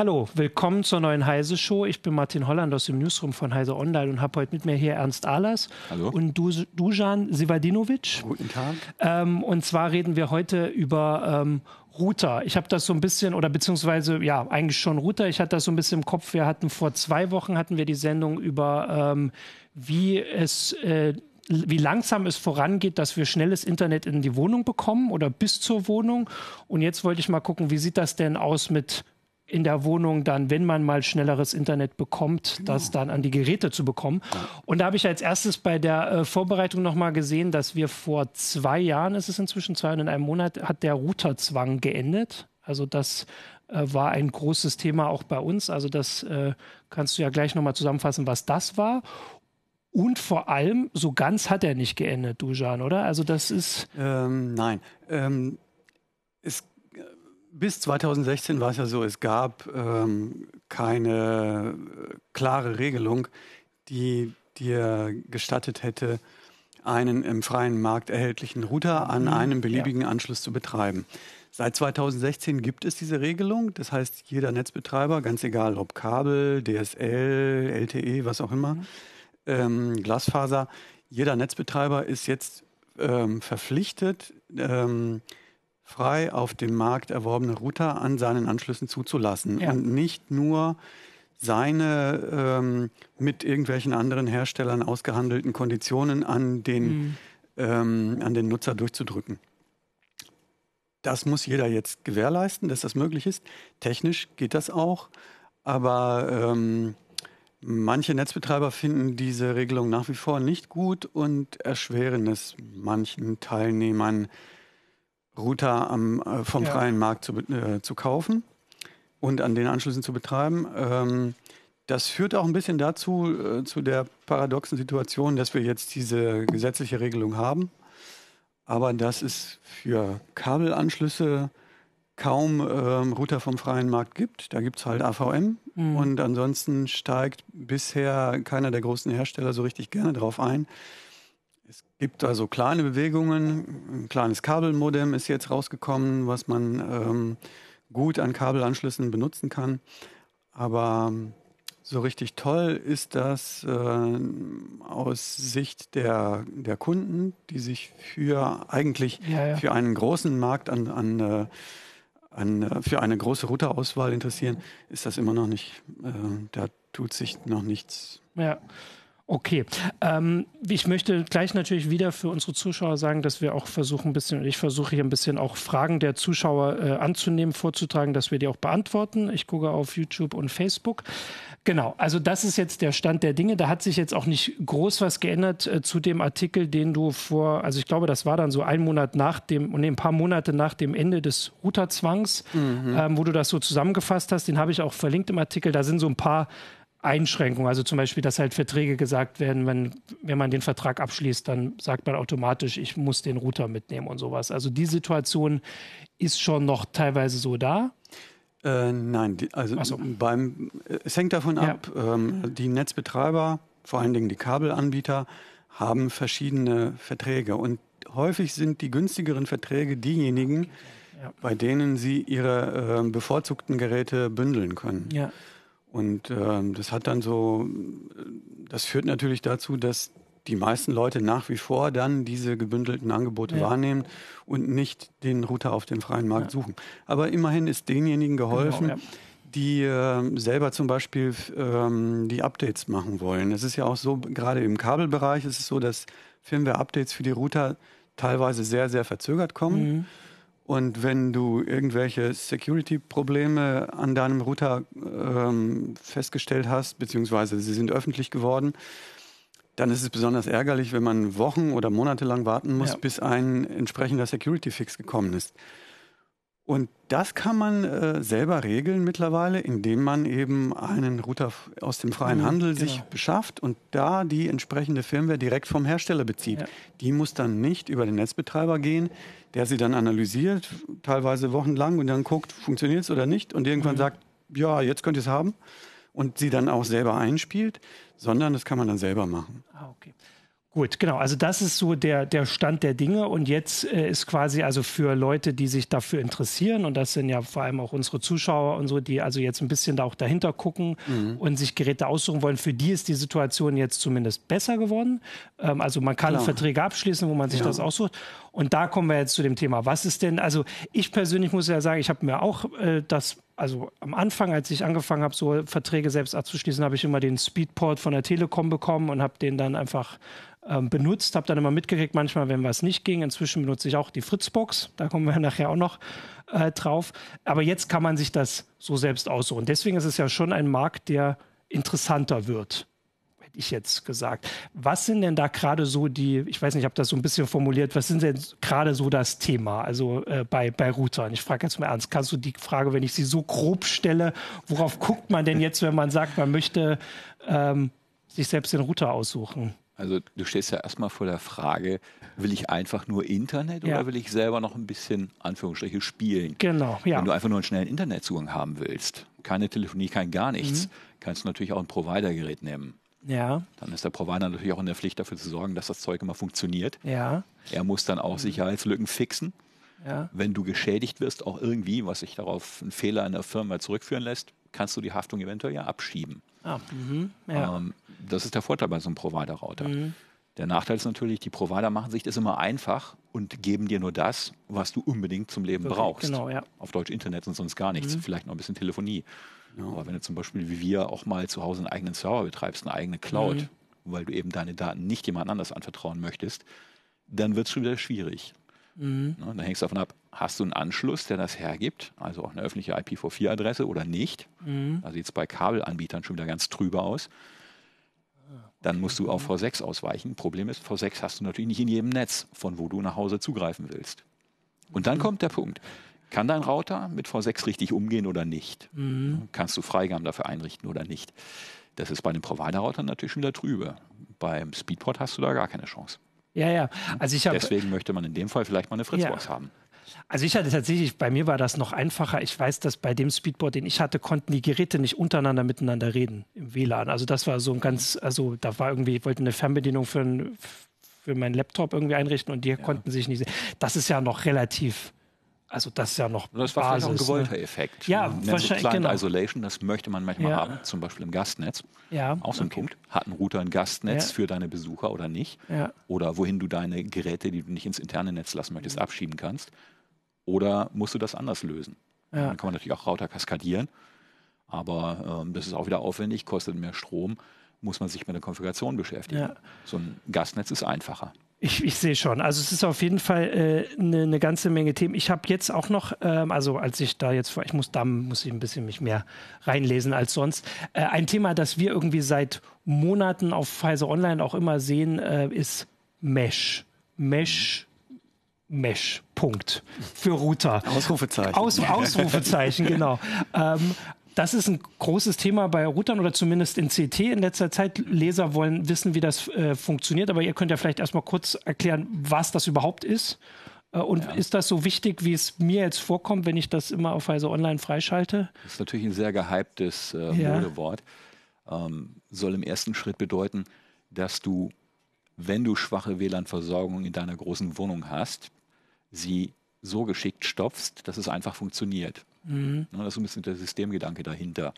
Hallo, willkommen zur neuen Heise Show. Ich bin Martin Holland aus dem Newsroom von Heise Online und habe heute mit mir hier Ernst Ahlers Hallo. und du, Dujan Sivadinovic. Guten Tag. Ähm, und zwar reden wir heute über ähm, Router. Ich habe das so ein bisschen, oder beziehungsweise, ja, eigentlich schon Router. Ich hatte das so ein bisschen im Kopf. Wir hatten vor zwei Wochen hatten wir die Sendung über, ähm, wie es äh, wie langsam es vorangeht, dass wir schnelles Internet in die Wohnung bekommen oder bis zur Wohnung. Und jetzt wollte ich mal gucken, wie sieht das denn aus mit in der Wohnung dann, wenn man mal schnelleres Internet bekommt, genau. das dann an die Geräte zu bekommen. Und da habe ich als erstes bei der äh, Vorbereitung nochmal gesehen, dass wir vor zwei Jahren, ist es inzwischen zwei und in einem Monat, hat der Routerzwang geendet. Also das äh, war ein großes Thema auch bei uns. Also das äh, kannst du ja gleich nochmal zusammenfassen, was das war. Und vor allem, so ganz hat er nicht geendet, Dujan, oder? Also das ist. Ähm, nein. Ähm, es bis 2016 war es ja so, es gab ähm, keine äh, klare Regelung, die dir gestattet hätte, einen im freien Markt erhältlichen Router an mhm, einem beliebigen ja. Anschluss zu betreiben. Seit 2016 gibt es diese Regelung. Das heißt, jeder Netzbetreiber, ganz egal ob Kabel, DSL, LTE, was auch immer, mhm. ähm, Glasfaser, jeder Netzbetreiber ist jetzt ähm, verpflichtet, ähm, frei auf dem Markt erworbene Router an seinen Anschlüssen zuzulassen ja. und nicht nur seine ähm, mit irgendwelchen anderen Herstellern ausgehandelten Konditionen an den, mhm. ähm, an den Nutzer durchzudrücken. Das muss jeder jetzt gewährleisten, dass das möglich ist. Technisch geht das auch, aber ähm, manche Netzbetreiber finden diese Regelung nach wie vor nicht gut und erschweren es manchen Teilnehmern, Router am, äh, vom ja. freien Markt zu, äh, zu kaufen und an den Anschlüssen zu betreiben. Ähm, das führt auch ein bisschen dazu, äh, zu der paradoxen Situation, dass wir jetzt diese gesetzliche Regelung haben, aber dass es für Kabelanschlüsse kaum ähm, Router vom freien Markt gibt. Da gibt es halt AVM mhm. und ansonsten steigt bisher keiner der großen Hersteller so richtig gerne drauf ein. Es gibt also kleine Bewegungen. Ein kleines Kabelmodem ist jetzt rausgekommen, was man ähm, gut an Kabelanschlüssen benutzen kann. Aber so richtig toll ist das äh, aus Sicht der, der Kunden, die sich für eigentlich ja, ja. für einen großen Markt an, an, äh, an äh, für eine große Routerauswahl interessieren, ist das immer noch nicht, äh, da tut sich noch nichts. Ja. Okay. Ähm, ich möchte gleich natürlich wieder für unsere Zuschauer sagen, dass wir auch versuchen, ein bisschen, ich versuche hier ein bisschen auch Fragen der Zuschauer äh, anzunehmen, vorzutragen, dass wir die auch beantworten. Ich gucke auf YouTube und Facebook. Genau, also das ist jetzt der Stand der Dinge. Da hat sich jetzt auch nicht groß was geändert äh, zu dem Artikel, den du vor, also ich glaube, das war dann so ein Monat nach dem, nee, ein paar Monate nach dem Ende des Routerzwangs, mhm. ähm, wo du das so zusammengefasst hast. Den habe ich auch verlinkt im Artikel. Da sind so ein paar Einschränkungen. Also zum Beispiel, dass halt Verträge gesagt werden, wenn, wenn man den Vertrag abschließt, dann sagt man automatisch, ich muss den Router mitnehmen und sowas. Also die Situation ist schon noch teilweise so da. Äh, nein, die, also so. beim, es hängt davon ja. ab, ähm, die Netzbetreiber, vor allen Dingen die Kabelanbieter, haben verschiedene Verträge und häufig sind die günstigeren Verträge diejenigen, ja. bei denen sie ihre äh, bevorzugten Geräte bündeln können. Ja. Und äh, das hat dann so, das führt natürlich dazu, dass die meisten Leute nach wie vor dann diese gebündelten Angebote ja. wahrnehmen und nicht den Router auf dem freien Markt ja. suchen. Aber immerhin ist denjenigen geholfen, genau, ja. die äh, selber zum Beispiel ähm, die Updates machen wollen. Es ist ja auch so, gerade im Kabelbereich ist es so, dass Firmware-Updates für die Router teilweise sehr, sehr verzögert kommen. Mhm. Und wenn du irgendwelche Security-Probleme an deinem Router ähm, festgestellt hast, beziehungsweise sie sind öffentlich geworden, dann ist es besonders ärgerlich, wenn man Wochen oder Monate lang warten muss, ja. bis ein entsprechender Security-Fix gekommen ist. Und das kann man äh, selber regeln mittlerweile, indem man eben einen Router aus dem freien mhm, Handel genau. sich beschafft und da die entsprechende Firmware direkt vom Hersteller bezieht. Ja. Die muss dann nicht über den Netzbetreiber gehen, der sie dann analysiert, teilweise wochenlang und dann guckt, funktioniert es oder nicht und irgendwann mhm. sagt, ja, jetzt könnt ihr es haben und sie dann auch selber einspielt, sondern das kann man dann selber machen. Ah, okay. Gut, genau. Also das ist so der, der Stand der Dinge. Und jetzt äh, ist quasi also für Leute, die sich dafür interessieren, und das sind ja vor allem auch unsere Zuschauer und so, die also jetzt ein bisschen da auch dahinter gucken mhm. und sich Geräte aussuchen wollen, für die ist die Situation jetzt zumindest besser geworden. Ähm, also man kann Klar. Verträge abschließen, wo man sich ja. das aussucht. Und da kommen wir jetzt zu dem Thema. Was ist denn, also ich persönlich muss ja sagen, ich habe mir auch äh, das also am Anfang, als ich angefangen habe, so Verträge selbst abzuschließen, habe ich immer den Speedport von der Telekom bekommen und habe den dann einfach ähm, benutzt, habe dann immer mitgekriegt, manchmal, wenn was nicht ging. Inzwischen benutze ich auch die Fritzbox, da kommen wir nachher auch noch äh, drauf. Aber jetzt kann man sich das so selbst aussuchen. Deswegen ist es ja schon ein Markt, der interessanter wird hätte ich jetzt gesagt. Was sind denn da gerade so die, ich weiß nicht, ich habe das so ein bisschen formuliert, was sind denn gerade so das Thema, also äh, bei, bei Routern? Ich frage jetzt mal ernst, kannst du die Frage, wenn ich sie so grob stelle, worauf guckt man denn jetzt, wenn man sagt, man möchte ähm, sich selbst den Router aussuchen? Also du stehst ja erstmal vor der Frage, will ich einfach nur Internet ja. oder will ich selber noch ein bisschen, Anführungsstriche, spielen? Genau, ja. Wenn du einfach nur einen schnellen Internetzugang haben willst, keine Telefonie, kein gar nichts, mhm. kannst du natürlich auch ein Provider-Gerät nehmen. Ja. Dann ist der Provider natürlich auch in der Pflicht dafür zu sorgen, dass das Zeug immer funktioniert. Ja. Er muss dann auch. Sicherheitslücken fixen. Ja. Wenn du geschädigt wirst, auch irgendwie, was sich darauf einen Fehler in der Firma zurückführen lässt, kannst du die Haftung eventuell ja abschieben. Ah, mhm, ja. Ähm, das ist der Vorteil bei so einem Provider-Router. Mhm. Der Nachteil ist natürlich, die Provider machen sich das immer einfach und geben dir nur das, was du unbedingt zum Leben okay, brauchst. Genau, ja. Auf Deutsch Internet und sonst gar nichts. Mhm. Vielleicht noch ein bisschen Telefonie. Ja. Aber wenn du zum Beispiel wie wir auch mal zu Hause einen eigenen Server betreibst, eine eigene Cloud, mhm. weil du eben deine Daten nicht jemand anders anvertrauen möchtest, dann wird es schon wieder schwierig. Mhm. Ne, dann hängst du davon ab, hast du einen Anschluss, der das hergibt, also auch eine öffentliche IPv4-Adresse oder nicht. Mhm. Da sieht es bei Kabelanbietern schon wieder ganz trüber aus. Dann musst du auf V6 ausweichen. Problem ist, V6 hast du natürlich nicht in jedem Netz, von wo du nach Hause zugreifen willst. Und dann mhm. kommt der Punkt. Kann dein Router mit V6 richtig umgehen oder nicht? Mhm. Kannst du Freigaben dafür einrichten oder nicht? Das ist bei den Provider-Routern natürlich schon wieder trübe. Beim Speedport hast du da gar keine Chance. Ja, ja. Also ich hab, Deswegen möchte man in dem Fall vielleicht mal eine Fritzbox ja. haben. Also ich hatte tatsächlich, bei mir war das noch einfacher. Ich weiß, dass bei dem Speedboard, den ich hatte, konnten die Geräte nicht untereinander miteinander reden im WLAN. Also das war so ein ganz, also da war irgendwie, ich wollte eine Fernbedienung für, ein, für meinen Laptop irgendwie einrichten und die ja. konnten sich nicht sehen. Das ist ja noch relativ also das ist ja noch Das war Basis, vielleicht auch ein gewollter ne? Effekt. Ja, wahrscheinlich. Client genau. Isolation, das möchte man manchmal ja. haben, zum Beispiel im Gastnetz. Ja. Auch so ein. Punkt. Hat ein Router ein Gastnetz ja. für deine Besucher oder nicht? Ja. Oder wohin du deine Geräte, die du nicht ins interne Netz lassen möchtest, mhm. abschieben kannst. Oder musst du das anders lösen? Ja. Dann kann man natürlich auch Router kaskadieren. Aber ähm, das ist auch wieder aufwendig, kostet mehr Strom, muss man sich mit der Konfiguration beschäftigen. So ein Gastnetz ist einfacher. Ich, ich sehe schon. Also es ist auf jeden Fall äh, eine, eine ganze Menge Themen. Ich habe jetzt auch noch, ähm, also als ich da jetzt vor, ich muss da muss ich ein bisschen mich mehr reinlesen als sonst. Äh, ein Thema, das wir irgendwie seit Monaten auf Pfizer Online auch immer sehen, äh, ist Mesh. Mesh. Mesh. Punkt. Für Router. Ausrufezeichen. Aus, Ausrufezeichen, genau. Ähm, das ist ein großes Thema bei Routern oder zumindest in CT in letzter Zeit. Leser wollen wissen, wie das äh, funktioniert, aber ihr könnt ja vielleicht erstmal kurz erklären, was das überhaupt ist. Äh, und ja. ist das so wichtig, wie es mir jetzt vorkommt, wenn ich das immer auf Weise Online freischalte? Das ist natürlich ein sehr gehyptes äh, ja. Modewort. Ähm, soll im ersten Schritt bedeuten, dass du, wenn du schwache WLAN-Versorgung in deiner großen Wohnung hast, sie so geschickt stopfst, dass es einfach funktioniert. Mhm. Das ist ein bisschen der Systemgedanke dahinter.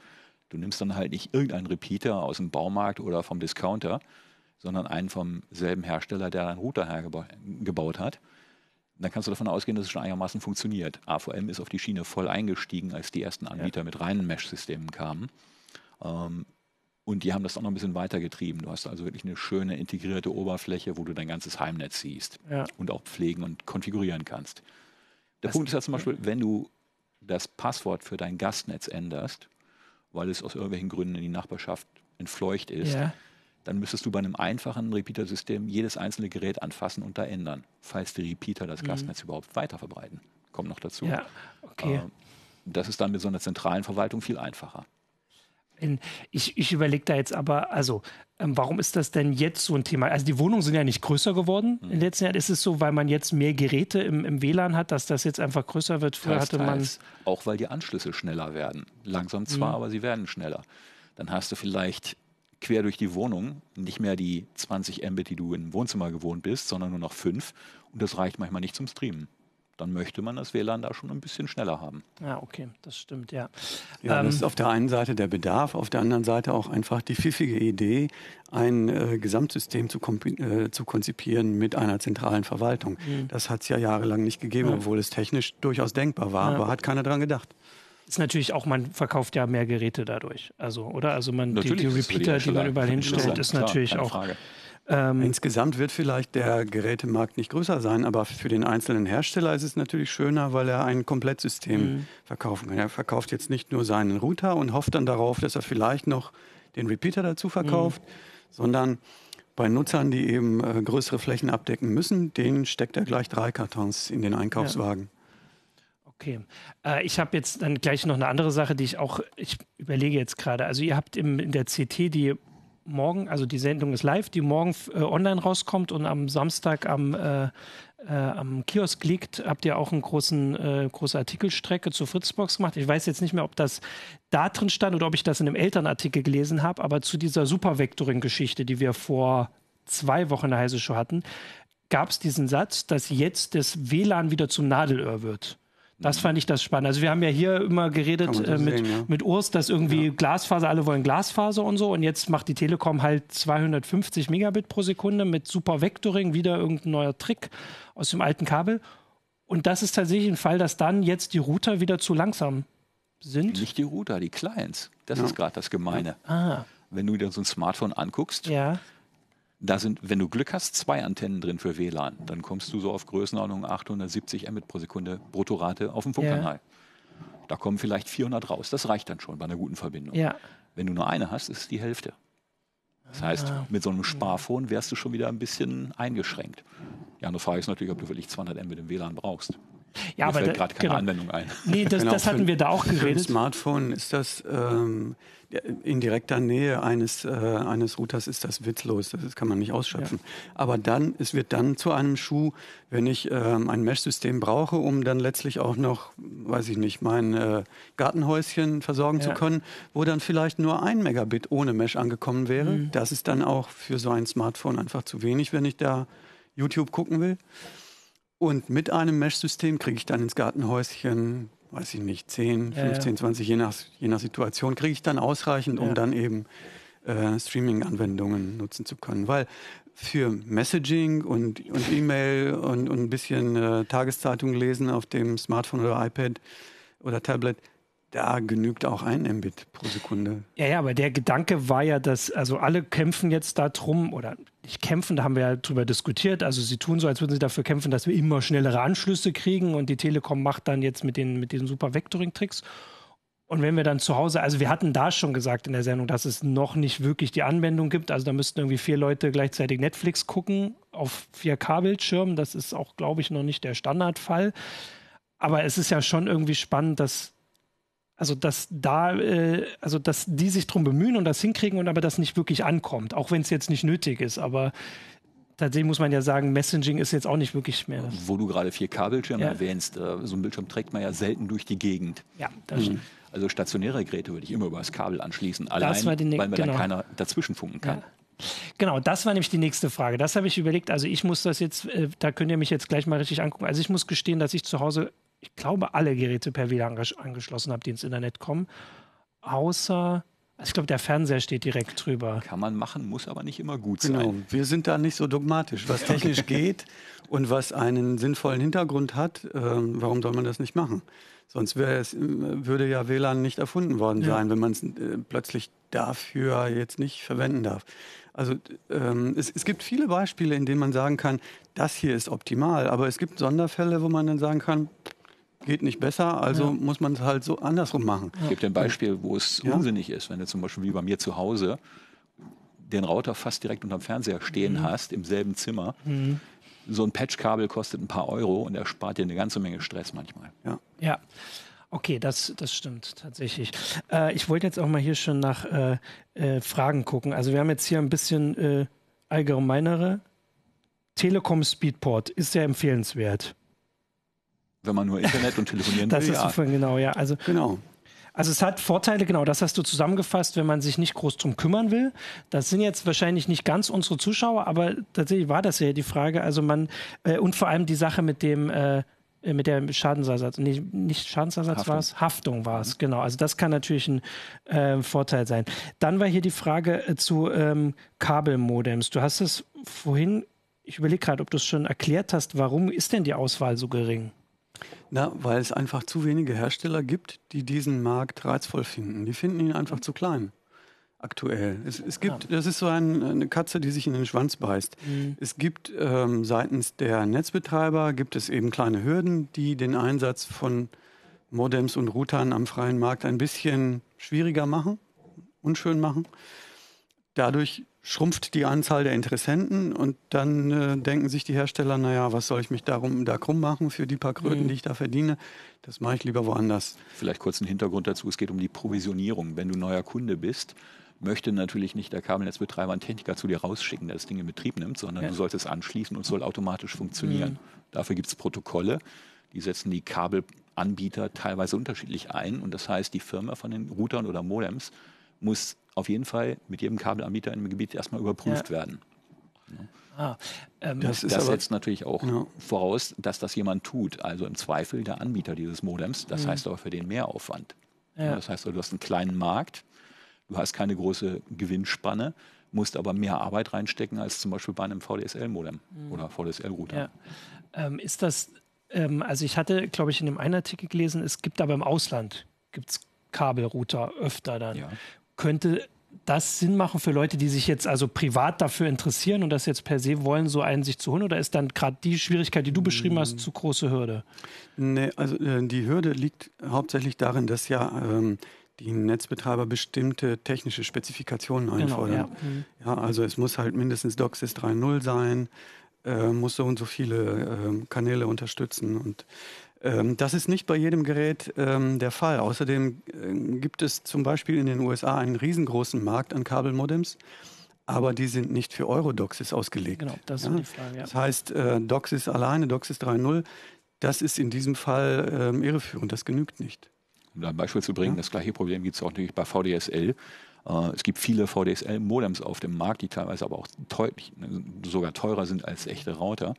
Du nimmst dann halt nicht irgendeinen Repeater aus dem Baumarkt oder vom Discounter, sondern einen vom selben Hersteller, der einen Router hergebaut hat. Dann kannst du davon ausgehen, dass es schon einigermaßen funktioniert. AVM ist auf die Schiene voll eingestiegen, als die ersten Anbieter ja. mit reinen Mesh-Systemen kamen. Ähm, und die haben das auch noch ein bisschen weitergetrieben. Du hast also wirklich eine schöne integrierte Oberfläche, wo du dein ganzes Heimnetz siehst ja. und auch pflegen und konfigurieren kannst. Der das Punkt ist ja zum Beispiel, wenn du das Passwort für dein Gastnetz änderst, weil es aus irgendwelchen Gründen in die Nachbarschaft entfleucht ist, ja. dann müsstest du bei einem einfachen Repeater-System jedes einzelne Gerät anfassen und da ändern, falls die Repeater das mhm. Gastnetz überhaupt weiter verbreiten. Kommt noch dazu. Ja, okay. Äh, das ist dann mit so einer zentralen Verwaltung viel einfacher. In, ich, ich überlege da jetzt aber, also, ähm, warum ist das denn jetzt so ein Thema? Also, die Wohnungen sind ja nicht größer geworden mhm. in den letzten Jahren. Ist es so, weil man jetzt mehr Geräte im, im WLAN hat, dass das jetzt einfach größer wird? Früher hatte man. Auch weil die Anschlüsse schneller werden. Langsam zwar, mhm. aber sie werden schneller. Dann hast du vielleicht quer durch die Wohnung, nicht mehr die 20 Mbit, die du im Wohnzimmer gewohnt bist, sondern nur noch 5. Und das reicht manchmal nicht zum Streamen. Dann möchte man das WLAN da schon ein bisschen schneller haben. Ja, okay, das stimmt, ja. Ja, ähm, das ist auf der einen Seite der Bedarf, auf der anderen Seite auch einfach die pfiffige Idee, ein äh, Gesamtsystem zu, äh, zu, konzipieren mit einer zentralen Verwaltung. Mhm. Das hat es ja jahrelang nicht gegeben, ja. obwohl es technisch durchaus denkbar war, ja. aber hat keiner daran gedacht ist natürlich auch, man verkauft ja mehr Geräte dadurch. Also, oder? Also man, die, die, Repeater, die, die man überall hinstellt, ist Klar, natürlich auch. Ähm, Insgesamt wird vielleicht der Gerätemarkt nicht größer sein, aber für den einzelnen Hersteller ist es natürlich schöner, weil er ein Komplettsystem mhm. verkaufen kann. Er verkauft jetzt nicht nur seinen Router und hofft dann darauf, dass er vielleicht noch den Repeater dazu verkauft, mhm. sondern bei Nutzern, die eben äh, größere Flächen abdecken müssen, denen steckt er gleich drei Kartons in den Einkaufswagen. Ja. Okay. Äh, ich habe jetzt dann gleich noch eine andere Sache, die ich auch, ich überlege jetzt gerade. Also ihr habt im, in der CT die morgen, also die Sendung ist live, die morgen äh, online rauskommt und am Samstag am, äh, äh, am Kiosk liegt, habt ihr auch eine großen, äh, große Artikelstrecke zur Fritzbox gemacht. Ich weiß jetzt nicht mehr, ob das da drin stand oder ob ich das in einem Elternartikel gelesen habe, aber zu dieser Supervectoring-Geschichte, die wir vor zwei Wochen in der Heise Show hatten, gab es diesen Satz, dass jetzt das WLAN wieder zum Nadelöhr wird. Das fand ich das spannend. Also wir haben ja hier immer geredet äh, mit, sehen, ja. mit Urs, dass irgendwie ja. Glasfaser, alle wollen Glasfaser und so. Und jetzt macht die Telekom halt 250 Megabit pro Sekunde mit Super Vectoring, wieder irgendein neuer Trick aus dem alten Kabel. Und das ist tatsächlich ein Fall, dass dann jetzt die Router wieder zu langsam sind. Nicht die Router, die Clients. Das ja. ist gerade das Gemeine. Ah. Wenn du dir so ein Smartphone anguckst, ja. Da sind, wenn du Glück hast, zwei Antennen drin für WLAN. Dann kommst du so auf Größenordnung 870 Mbit pro Sekunde Bruttorate auf dem Funkkanal. Ja. Da kommen vielleicht 400 raus. Das reicht dann schon bei einer guten Verbindung. Ja. Wenn du nur eine hast, ist es die Hälfte. Das heißt, ah. mit so einem Sparphone wärst du schon wieder ein bisschen eingeschränkt. Die andere Frage ist natürlich, ob du wirklich 200 Mbit im WLAN brauchst. Ja, Mir aber fällt gerade keine genau. Anwendung ein. Nee, das, genau, das hatten wir da auch geredet. Für ein Smartphone ist das ähm, in direkter Nähe eines, äh, eines Routers ist das witzlos, das kann man nicht ausschöpfen. Ja. Aber dann, es wird dann zu einem Schuh, wenn ich ähm, ein Mesh-System brauche, um dann letztlich auch noch, weiß ich nicht, mein äh, Gartenhäuschen versorgen ja. zu können, wo dann vielleicht nur ein Megabit ohne Mesh angekommen wäre. Mhm. Das ist dann auch für so ein Smartphone einfach zu wenig, wenn ich da YouTube gucken will. Und mit einem Mesh-System kriege ich dann ins Gartenhäuschen, weiß ich nicht, 10, 15, ja, 20, je nach, je nach Situation, kriege ich dann ausreichend, um dann eben äh, Streaming-Anwendungen nutzen zu können. Weil für Messaging und, und E-Mail und, und, ein bisschen äh, Tageszeitung lesen auf dem Smartphone oder iPad oder Tablet, da genügt auch ein Mbit pro Sekunde. Ja, ja, aber der Gedanke war ja, dass also alle kämpfen jetzt darum oder nicht kämpfen, da haben wir ja drüber diskutiert. Also sie tun so, als würden sie dafür kämpfen, dass wir immer schnellere Anschlüsse kriegen und die Telekom macht dann jetzt mit den mit diesen super Vectoring-Tricks. Und wenn wir dann zu Hause, also wir hatten da schon gesagt in der Sendung, dass es noch nicht wirklich die Anwendung gibt. Also da müssten irgendwie vier Leute gleichzeitig Netflix gucken auf 4K-Bildschirmen. Das ist auch, glaube ich, noch nicht der Standardfall. Aber es ist ja schon irgendwie spannend, dass also dass da, äh, also dass die sich drum bemühen und das hinkriegen und aber das nicht wirklich ankommt, auch wenn es jetzt nicht nötig ist. Aber tatsächlich muss man ja sagen, Messaging ist jetzt auch nicht wirklich mehr. Wo du gerade 4K-Bildschirme ja. erwähnst, äh, so ein Bildschirm trägt man ja selten durch die Gegend. Ja, das mhm. Also stationäre Geräte würde ich immer über das Kabel anschließen, allein, weil mir genau. dann keiner dazwischen funken kann. Ja. Genau, das war nämlich die nächste Frage. Das habe ich überlegt. Also ich muss das jetzt, äh, da könnt ihr mich jetzt gleich mal richtig angucken. Also ich muss gestehen, dass ich zu Hause ich glaube, alle Geräte per WLAN angeschlossen habe, die ins Internet kommen. Außer, also ich glaube, der Fernseher steht direkt drüber. Kann man machen, muss aber nicht immer gut genau. sein. Genau, wir sind da nicht so dogmatisch. Was technisch geht und was einen sinnvollen Hintergrund hat, äh, warum soll man das nicht machen? Sonst es, würde ja WLAN nicht erfunden worden sein, ja. wenn man es äh, plötzlich dafür jetzt nicht verwenden darf. Also ähm, es, es, gibt viele Beispiele, in denen man sagen kann, das hier ist optimal, aber es gibt Sonderfälle, wo man dann sagen kann, geht nicht besser, also ja. muss man es halt so andersrum machen. Ich gebe dir ein Beispiel, wo es ja? unsinnig ist, wenn du zum Beispiel wie bei mir zu Hause den Router fast direkt unterm Fernseher stehen mhm. hast, im selben Zimmer. Mhm. So ein Patchkabel kostet ein paar Euro und er spart dir eine ganze Menge Stress manchmal. Ja. ja. Okay, das, das stimmt tatsächlich. Äh, ich wollte jetzt auch mal hier schon nach äh, äh, Fragen gucken. Also wir haben jetzt hier ein bisschen äh, allgemeinere. Telekom Speedport ist sehr empfehlenswert wenn man nur Internet und telefonieren das will. Das ist ja. genau, ja. Also, genau. Also es hat Vorteile, genau, das hast du zusammengefasst, wenn man sich nicht groß drum kümmern will. Das sind jetzt wahrscheinlich nicht ganz unsere Zuschauer, aber tatsächlich war das ja die Frage. Also man, äh, und vor allem die Sache mit dem, äh, mit der Schadensersatz, nee, nicht Schadensersatz war es, Haftung war es, mhm. genau. Also das kann natürlich ein äh, Vorteil sein. Dann war hier die Frage äh, zu ähm, Kabelmodems. Du hast es vorhin, ich überlege gerade, ob du es schon erklärt hast, warum ist denn die Auswahl so gering? Na, weil es einfach zu wenige Hersteller gibt, die diesen Markt reizvoll finden. Die finden ihn einfach zu klein. Aktuell. Es, es gibt, das ist so ein, eine Katze, die sich in den Schwanz beißt. Mhm. Es gibt ähm, seitens der Netzbetreiber gibt es eben kleine Hürden, die den Einsatz von Modems und Routern am freien Markt ein bisschen schwieriger machen, unschön machen. Dadurch schrumpft die Anzahl der Interessenten und dann äh, denken sich die Hersteller, naja, was soll ich mich darum da krumm machen für die paar Kröten, mhm. die ich da verdiene? Das mache ich lieber woanders. Vielleicht kurz einen Hintergrund dazu, es geht um die Provisionierung. Wenn du neuer Kunde bist, möchte natürlich nicht der Kabelnetzbetreiber einen Techniker zu dir rausschicken, der das Ding in Betrieb nimmt, sondern ja. du solltest es anschließen und es soll automatisch funktionieren. Mhm. Dafür gibt es Protokolle, die setzen die Kabelanbieter teilweise unterschiedlich ein und das heißt, die Firma von den Routern oder Modems muss auf jeden Fall mit jedem Kabelanbieter im Gebiet erstmal überprüft ja. werden. Ah, ähm, das, das aber, setzt natürlich auch ja. voraus, dass das jemand tut. Also im Zweifel der Anbieter dieses Modems. Das mhm. heißt aber für den Mehraufwand. Ja. Das heißt, du hast einen kleinen Markt, du hast keine große Gewinnspanne, musst aber mehr Arbeit reinstecken als zum Beispiel bei einem VDSL-Modem mhm. oder VDSL-Router. Ja. Ähm, ist das, ähm, also ich hatte, glaube ich, in dem einen Artikel gelesen, es gibt aber im Ausland gibt's Kabelrouter öfter dann. Ja könnte das Sinn machen für Leute, die sich jetzt also privat dafür interessieren und das jetzt per se wollen, so einen sich zu holen? Oder ist dann gerade die Schwierigkeit, die du beschrieben hast, zu große Hürde? Nee, also äh, die Hürde liegt hauptsächlich darin, dass ja ähm, die Netzbetreiber bestimmte technische Spezifikationen einfordern. Genau, ja. Ja. also es muss halt mindestens DOCSIS 3.0 sein, äh, muss so und so viele äh, Kanäle unterstützen und das ist nicht bei jedem Gerät ähm, der Fall. Außerdem äh, gibt es zum Beispiel in den USA einen riesengroßen Markt an Kabelmodems, aber die sind nicht für Eurodoxis ausgelegt. Genau, das ist ja? die Frage. Ja. Das heißt, äh, DOCSIS alleine, DOCSIS 3.0, das ist in diesem Fall ähm, irreführend, das genügt nicht. Um da ein Beispiel zu bringen, ja. das gleiche Problem gibt es auch natürlich bei VDSL. Äh, es gibt viele VDSL-Modems auf dem Markt, die teilweise aber auch deutlich, sogar teurer sind als echte Router.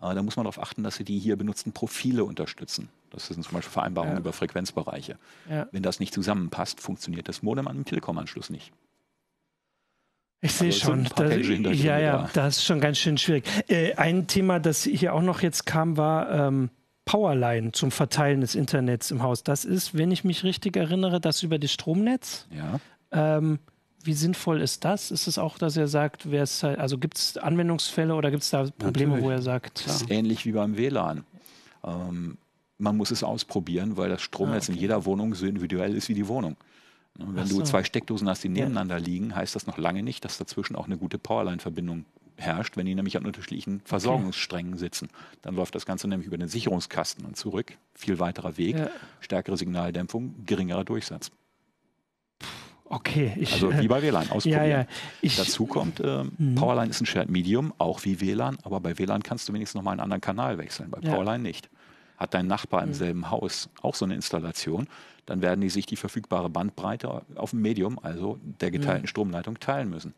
Äh, da muss man darauf achten, dass sie die hier benutzten Profile unterstützen. Das sind zum Beispiel Vereinbarungen ja. über Frequenzbereiche. Ja. Wenn das nicht zusammenpasst, funktioniert das Modem an dem Telekom-Anschluss nicht. Ich sehe also schon. Da, ja, ja, das ist schon ganz schön schwierig. Äh, ein Thema, das hier auch noch jetzt kam, war ähm, Powerline zum Verteilen des Internets im Haus. Das ist, wenn ich mich richtig erinnere, das über das Stromnetz. Ja. Ähm, wie sinnvoll ist das? Ist es auch, dass er sagt, wer es halt, also gibt es Anwendungsfälle oder gibt es da Probleme, Natürlich. wo er sagt? Das ist ähnlich wie beim WLAN. Ähm, man muss es ausprobieren, weil das Stromnetz ah, okay. in jeder Wohnung so individuell ist wie die Wohnung. Wenn so. du zwei Steckdosen hast, die nebeneinander ja. liegen, heißt das noch lange nicht, dass dazwischen auch eine gute Powerline-Verbindung herrscht, wenn die nämlich an unterschiedlichen Versorgungssträngen okay. sitzen. Dann läuft das Ganze nämlich über den Sicherungskasten und zurück. Viel weiterer Weg, ja. stärkere Signaldämpfung, geringerer Durchsatz. Okay. Ich, also wie bei WLAN ausprobieren. Ja, ja. Ich, Dazu kommt, äh, mhm. Powerline ist ein Shared Medium, auch wie WLAN, aber bei WLAN kannst du wenigstens nochmal einen anderen Kanal wechseln, bei Powerline nicht. Hat dein Nachbar im mhm. selben Haus auch so eine Installation, dann werden die sich die verfügbare Bandbreite auf dem Medium, also der geteilten mhm. Stromleitung, teilen müssen.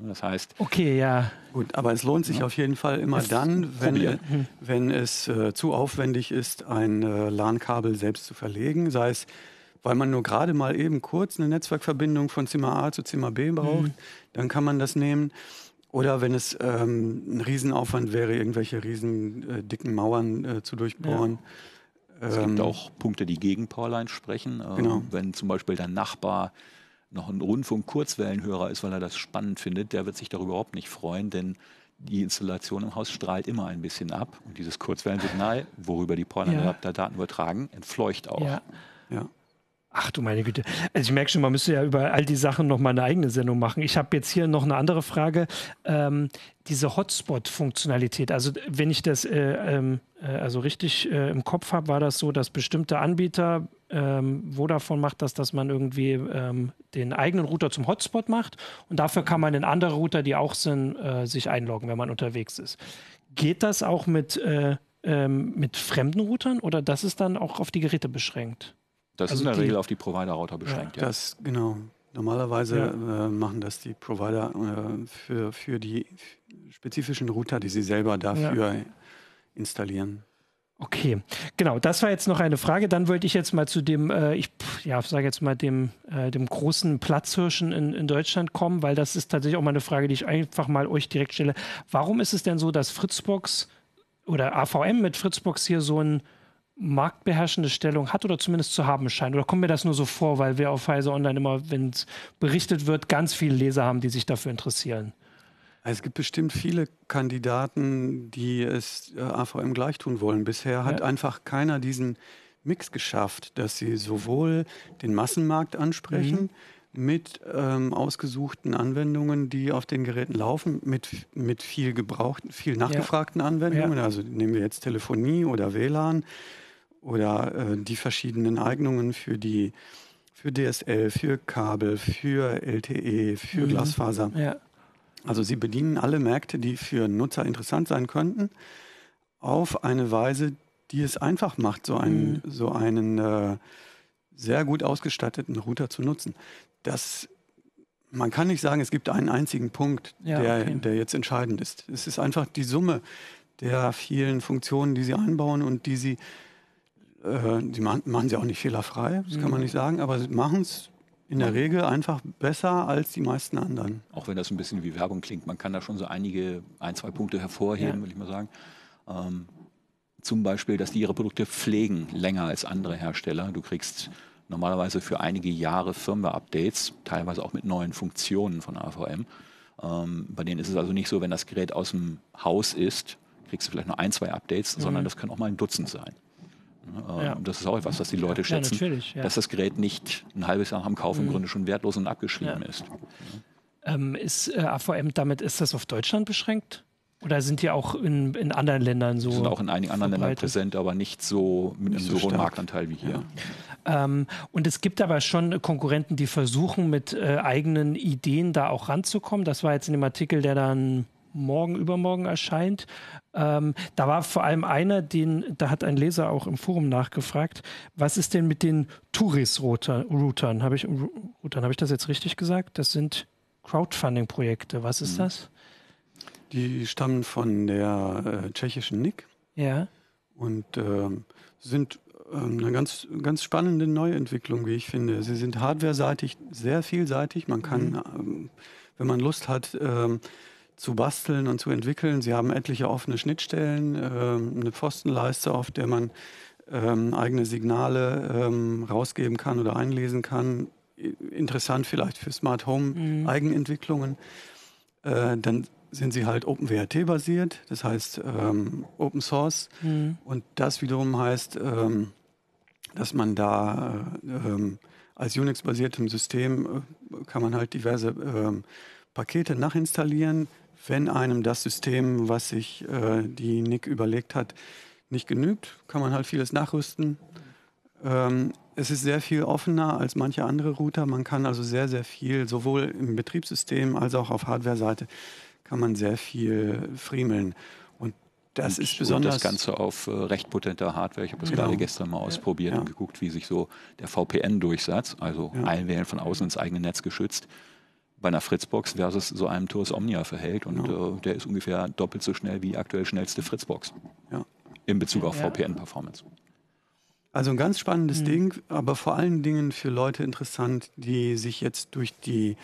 Das heißt. Okay, ja. Gut, aber es lohnt sich ja. auf jeden Fall immer es dann, wenn, mhm. wenn es äh, zu aufwendig ist, ein äh, LAN-Kabel selbst zu verlegen, sei es weil man nur gerade mal eben kurz eine Netzwerkverbindung von Zimmer A zu Zimmer B braucht, mhm. dann kann man das nehmen. Oder wenn es ähm, ein Riesenaufwand wäre, irgendwelche riesen äh, dicken Mauern äh, zu durchbohren. Ja. Es gibt ähm, auch Punkte, die gegen Powerline sprechen. Ähm, genau. Wenn zum Beispiel dein Nachbar noch ein Rundfunk-Kurzwellenhörer ist, weil er das spannend findet, der wird sich darüber überhaupt nicht freuen, denn die Installation im Haus strahlt immer ein bisschen ab. Und dieses Kurzwellensignal, worüber die Powerline-Adapter ja. Daten übertragen, entfleucht auch. Ja. ja. Ach du meine Güte. Also ich merke schon, man müsste ja über all die Sachen noch mal eine eigene Sendung machen. Ich habe jetzt hier noch eine andere Frage. Ähm, diese Hotspot-Funktionalität, also wenn ich das äh, ähm, äh, also richtig äh, im Kopf habe, war das so, dass bestimmte Anbieter, ähm, Vodafone macht das, dass man irgendwie ähm, den eigenen Router zum Hotspot macht und dafür kann man in andere Router, die auch sind, äh, sich einloggen, wenn man unterwegs ist. Geht das auch mit, äh, ähm, mit fremden Routern oder das ist dann auch auf die Geräte beschränkt? Das also ist in der die, Regel auf die Provider-Router beschränkt. Ja. ja. Das, genau. Normalerweise ja. äh, machen das die Provider äh, für, für die spezifischen Router, die sie selber dafür ja. installieren. Okay, genau, das war jetzt noch eine Frage. Dann wollte ich jetzt mal zu dem, äh, ich ja, sage jetzt mal dem, äh, dem großen Platzhirschen in, in Deutschland kommen, weil das ist tatsächlich auch mal eine Frage, die ich einfach mal euch direkt stelle. Warum ist es denn so, dass Fritzbox oder AVM mit Fritzbox hier so ein marktbeherrschende Stellung hat oder zumindest zu haben scheint? Oder kommt mir das nur so vor, weil wir auf Heise Online immer, wenn es berichtet wird, ganz viele Leser haben, die sich dafür interessieren? Es gibt bestimmt viele Kandidaten, die es äh, AVM gleich tun wollen. Bisher hat ja. einfach keiner diesen Mix geschafft, dass sie sowohl den Massenmarkt ansprechen, mhm. mit ähm, ausgesuchten Anwendungen, die auf den Geräten laufen, mit, mit viel gebrauchten, viel nachgefragten ja. Anwendungen. Ja. Also nehmen wir jetzt Telefonie oder WLAN oder äh, die verschiedenen Eignungen für die für DSL, für Kabel, für LTE, für mhm. Glasfaser. Ja. Also sie bedienen alle Märkte, die für Nutzer interessant sein könnten, auf eine Weise, die es einfach macht, so einen, mhm. so einen äh, sehr gut ausgestatteten Router zu nutzen. Das, man kann nicht sagen, es gibt einen einzigen Punkt, ja, der, okay. der jetzt entscheidend ist. Es ist einfach die Summe der vielen Funktionen, die sie einbauen und die sie äh, die machen, machen sie auch nicht fehlerfrei, das kann man mhm. nicht sagen, aber sie machen es in der Regel einfach besser als die meisten anderen. Auch wenn das ein bisschen wie Werbung klingt, man kann da schon so einige, ein, zwei Punkte hervorheben, ja. will ich mal sagen. Ähm, zum Beispiel, dass die ihre Produkte pflegen länger als andere Hersteller. Du kriegst normalerweise für einige Jahre Firmware-Updates, teilweise auch mit neuen Funktionen von AVM. Ähm, bei denen ist es also nicht so, wenn das Gerät aus dem Haus ist, kriegst du vielleicht nur ein, zwei Updates, mhm. sondern das können auch mal ein Dutzend sein. Ja. Ähm, das ist auch etwas, was die Leute schätzen, ja, dass das Gerät nicht ein halbes Jahr nach dem Kauf im mhm. Grunde schon wertlos und abgeschrieben ist. Ähm, ist äh, AVM damit, ist das auf Deutschland beschränkt? Oder sind die auch in, in anderen Ländern so? Die sind auch in einigen anderen Ländern präsent, aber nicht so mit nicht einem so, so hohen Marktanteil wie hier. Ja. Ähm, und es gibt aber schon Konkurrenten, die versuchen, mit äh, eigenen Ideen da auch ranzukommen. Das war jetzt in dem Artikel, der dann morgen, übermorgen erscheint. Ähm, da war vor allem einer, den, da hat ein Leser auch im Forum nachgefragt, was ist denn mit den Touris-Routern? Habe ich, Routern, habe ich das jetzt richtig gesagt? Das sind Crowdfunding-Projekte. Was ist mhm. das? Die stammen von der äh, tschechischen NIC. Ja. Und äh, sind äh, eine ganz, ganz spannende Neuentwicklung, wie ich finde. Sie sind hardware-seitig sehr vielseitig. Man kann, mhm. Ähm, wenn man Lust hat, ähm, zu basteln und zu entwickeln. Sie haben etliche offene Schnittstellen, ähm, eine Pfostenleiste, auf der man ähm, eigene Signale ähm, rausgeben kann oder einlesen kann. Interessant vielleicht für Smart Home mhm. Eigenentwicklungen. Äh, dann sind sie halt OpenWRT basiert, das heißt ähm, Open Source. Mhm. Und das wiederum heißt, ähm, dass man da äh, ähm, als Unix-basiertem System äh, kann man halt diverse Pakete nachinstallieren, wenn einem das System, was sich äh, die NIC überlegt hat, nicht genügt, kann man halt vieles nachrüsten. Ähm, es ist sehr viel offener als manche andere Router. Man kann also sehr, sehr viel, sowohl im Betriebssystem als auch auf Hardware-Seite, kann man sehr viel friemeln. Und das und, ist besonders. Und das Ganze auf äh, recht potenter Hardware. Ich habe das genau. gerade gestern mal ausprobiert ja. und geguckt, wie sich so der VPN-Durchsatz, also ja. Einwählen von außen ins eigene Netz geschützt, bei einer Fritzbox versus so einem Tours Omnia verhält. Und ja. äh, der ist ungefähr doppelt so schnell wie die aktuell schnellste Fritzbox. Ja. In Bezug auf ja. VPN-Performance. Also ein ganz spannendes mhm. Ding, aber vor allen Dingen für Leute interessant, die sich jetzt durch die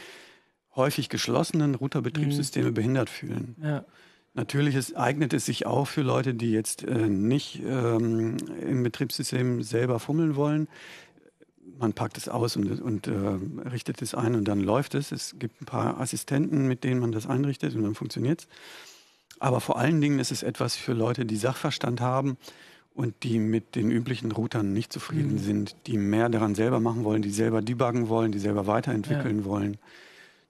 häufig geschlossenen Routerbetriebssysteme mhm. behindert fühlen. Ja. Natürlich ist, eignet es sich auch für Leute, die jetzt äh, nicht ähm, im Betriebssystem selber fummeln wollen man packt es aus und, und äh, richtet es ein und dann läuft es. Es gibt ein paar Assistenten, mit denen man das einrichtet und dann funktioniert es. Aber vor allen Dingen ist es etwas für Leute, die Sachverstand haben und die mit den üblichen Routern nicht zufrieden mhm. sind, die mehr daran selber machen wollen, die selber debuggen wollen, die selber weiterentwickeln ja. wollen.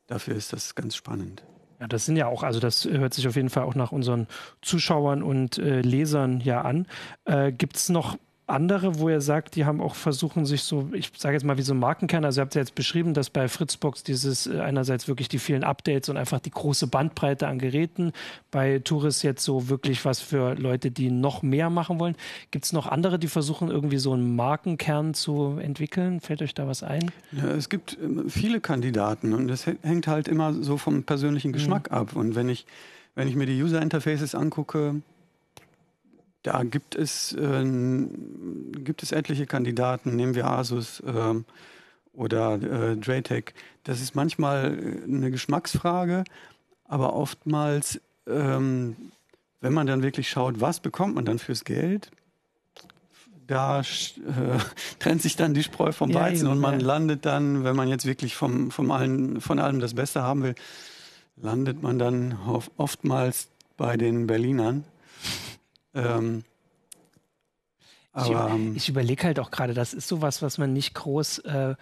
Dafür ist das ganz spannend. Ja, das sind ja auch, also das hört sich auf jeden Fall auch nach unseren Zuschauern und äh, Lesern ja an. Äh, Gibt es noch andere, wo er sagt, die haben auch versuchen, sich so, ich sage jetzt mal wie so ein Markenkern, also ihr habt ja jetzt beschrieben, dass bei Fritzbox dieses äh, einerseits wirklich die vielen Updates und einfach die große Bandbreite an Geräten, bei Touris jetzt so wirklich was für Leute, die noch mehr machen wollen. Gibt es noch andere, die versuchen irgendwie so einen Markenkern zu entwickeln? Fällt euch da was ein? Ja, es gibt ähm, viele Kandidaten und das hängt halt immer so vom persönlichen Geschmack mhm. ab. Und wenn ich, wenn ich mir die User Interfaces angucke, da gibt es, äh, gibt es etliche Kandidaten, nehmen wir Asus äh, oder äh, Draytech. Das ist manchmal äh, eine Geschmacksfrage, aber oftmals, ähm, wenn man dann wirklich schaut, was bekommt man dann fürs Geld, da äh, trennt sich dann die Spreu vom Weizen ja, und man ja. landet dann, wenn man jetzt wirklich vom, vom allen, von allem das Beste haben will, landet man dann oftmals bei den Berlinern. Ähm, aber, ich, ich überlege halt auch gerade, das ist sowas, was man nicht groß äh,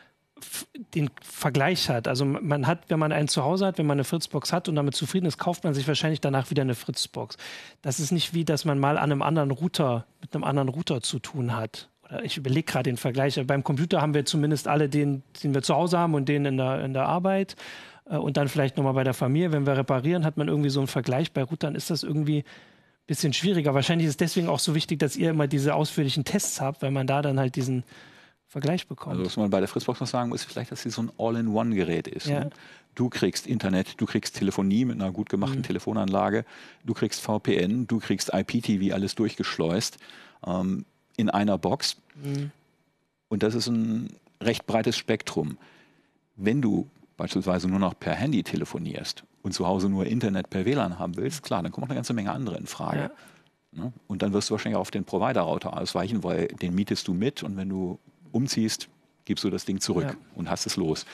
den Vergleich hat. Also man hat, wenn man einen zu Hause hat, wenn man eine Fritzbox hat und damit zufrieden ist, kauft man sich wahrscheinlich danach wieder eine Fritzbox. Das ist nicht wie, dass man mal an einem anderen Router mit einem anderen Router zu tun hat. Oder ich überlege gerade den Vergleich. Beim Computer haben wir zumindest alle den, den wir zu Hause haben und den in der, in der Arbeit. Äh, und dann vielleicht nochmal bei der Familie. Wenn wir reparieren, hat man irgendwie so einen Vergleich. Bei Routern ist das irgendwie bisschen schwieriger. Wahrscheinlich ist es deswegen auch so wichtig, dass ihr immer diese ausführlichen Tests habt, weil man da dann halt diesen Vergleich bekommt. Also was man bei der Fritzbox noch sagen muss, ist vielleicht, dass sie so ein All-in-One-Gerät ist. Ja. Ne? Du kriegst Internet, du kriegst Telefonie mit einer gut gemachten mhm. Telefonanlage, du kriegst VPN, du kriegst IPTV, alles durchgeschleust ähm, in einer Box. Mhm. Und das ist ein recht breites Spektrum. Wenn du beispielsweise nur noch per Handy telefonierst und zu Hause nur Internet per WLAN haben willst, klar, dann kommen auch eine ganze Menge andere in Frage. Ja. Ne? Und dann wirst du wahrscheinlich auf den Provider-Router ausweichen, weil den mietest du mit und wenn du umziehst, gibst du das Ding zurück ja. und hast es los.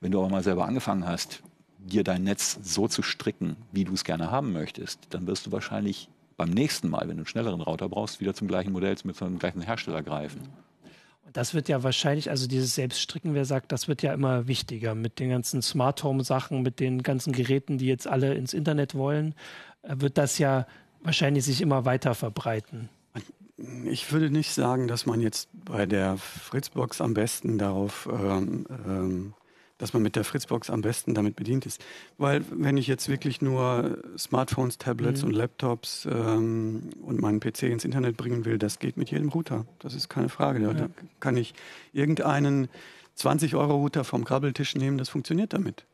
Wenn du aber mal selber angefangen hast, dir dein Netz so zu stricken, wie du es gerne haben möchtest, dann wirst du wahrscheinlich beim nächsten Mal, wenn du einen schnelleren Router brauchst, wieder zum gleichen Modell, zum gleichen Hersteller greifen. Das wird ja wahrscheinlich, also dieses Selbststricken, wer sagt, das wird ja immer wichtiger mit den ganzen Smart Home Sachen, mit den ganzen Geräten, die jetzt alle ins Internet wollen, äh, wird das ja wahrscheinlich sich immer weiter verbreiten. Ich würde nicht sagen, dass man jetzt bei der Fritzbox am besten darauf ähm, ähm, dass man mit der Fritzbox am besten damit bedient ist. Weil wenn ich jetzt wirklich nur Smartphones, Tablets mhm. und Laptops ähm, und meinen PC ins Internet bringen will, das geht mit jedem Router. Das ist keine Frage. Ja. Da kann ich irgendeinen 20-Euro-Router vom Krabbeltisch nehmen, das funktioniert damit.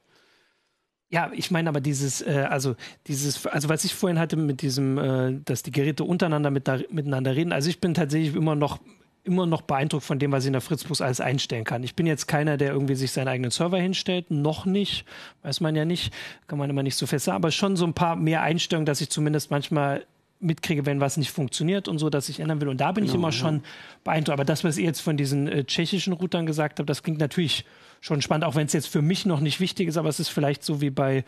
Ja, ich meine aber dieses, äh, also dieses, also was ich vorhin hatte mit diesem, äh, dass die Geräte untereinander mit da, miteinander reden. Also ich bin tatsächlich immer noch immer noch beeindruckt von dem, was ich in der Fritzbus alles einstellen kann. Ich bin jetzt keiner, der irgendwie sich seinen eigenen Server hinstellt, noch nicht, weiß man ja nicht, kann man immer nicht so fest sagen, aber schon so ein paar mehr Einstellungen, dass ich zumindest manchmal mitkriege, wenn was nicht funktioniert und so, dass ich ändern will. Und da bin genau, ich immer ja. schon beeindruckt. Aber das, was ihr jetzt von diesen äh, tschechischen Routern gesagt habt, das klingt natürlich schon spannend, auch wenn es jetzt für mich noch nicht wichtig ist, aber es ist vielleicht so wie bei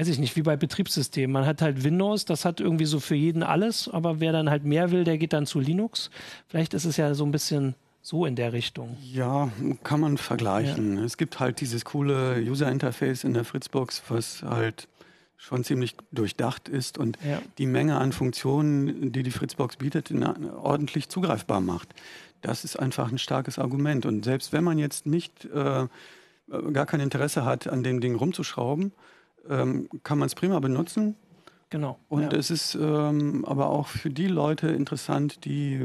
weiß ich nicht, wie bei Betriebssystemen. Man hat halt Windows, das hat irgendwie so für jeden alles, aber wer dann halt mehr will, der geht dann zu Linux. Vielleicht ist es ja so ein bisschen so in der Richtung. Ja, kann man vergleichen. Ja. Es gibt halt dieses coole User-Interface in der Fritzbox, was halt schon ziemlich durchdacht ist und ja. die Menge an Funktionen, die die Fritzbox bietet, ordentlich zugreifbar macht. Das ist einfach ein starkes Argument. Und selbst wenn man jetzt nicht äh, gar kein Interesse hat, an dem Ding rumzuschrauben, ähm, kann man es prima benutzen. Genau. Und ja. es ist ähm, aber auch für die Leute interessant, die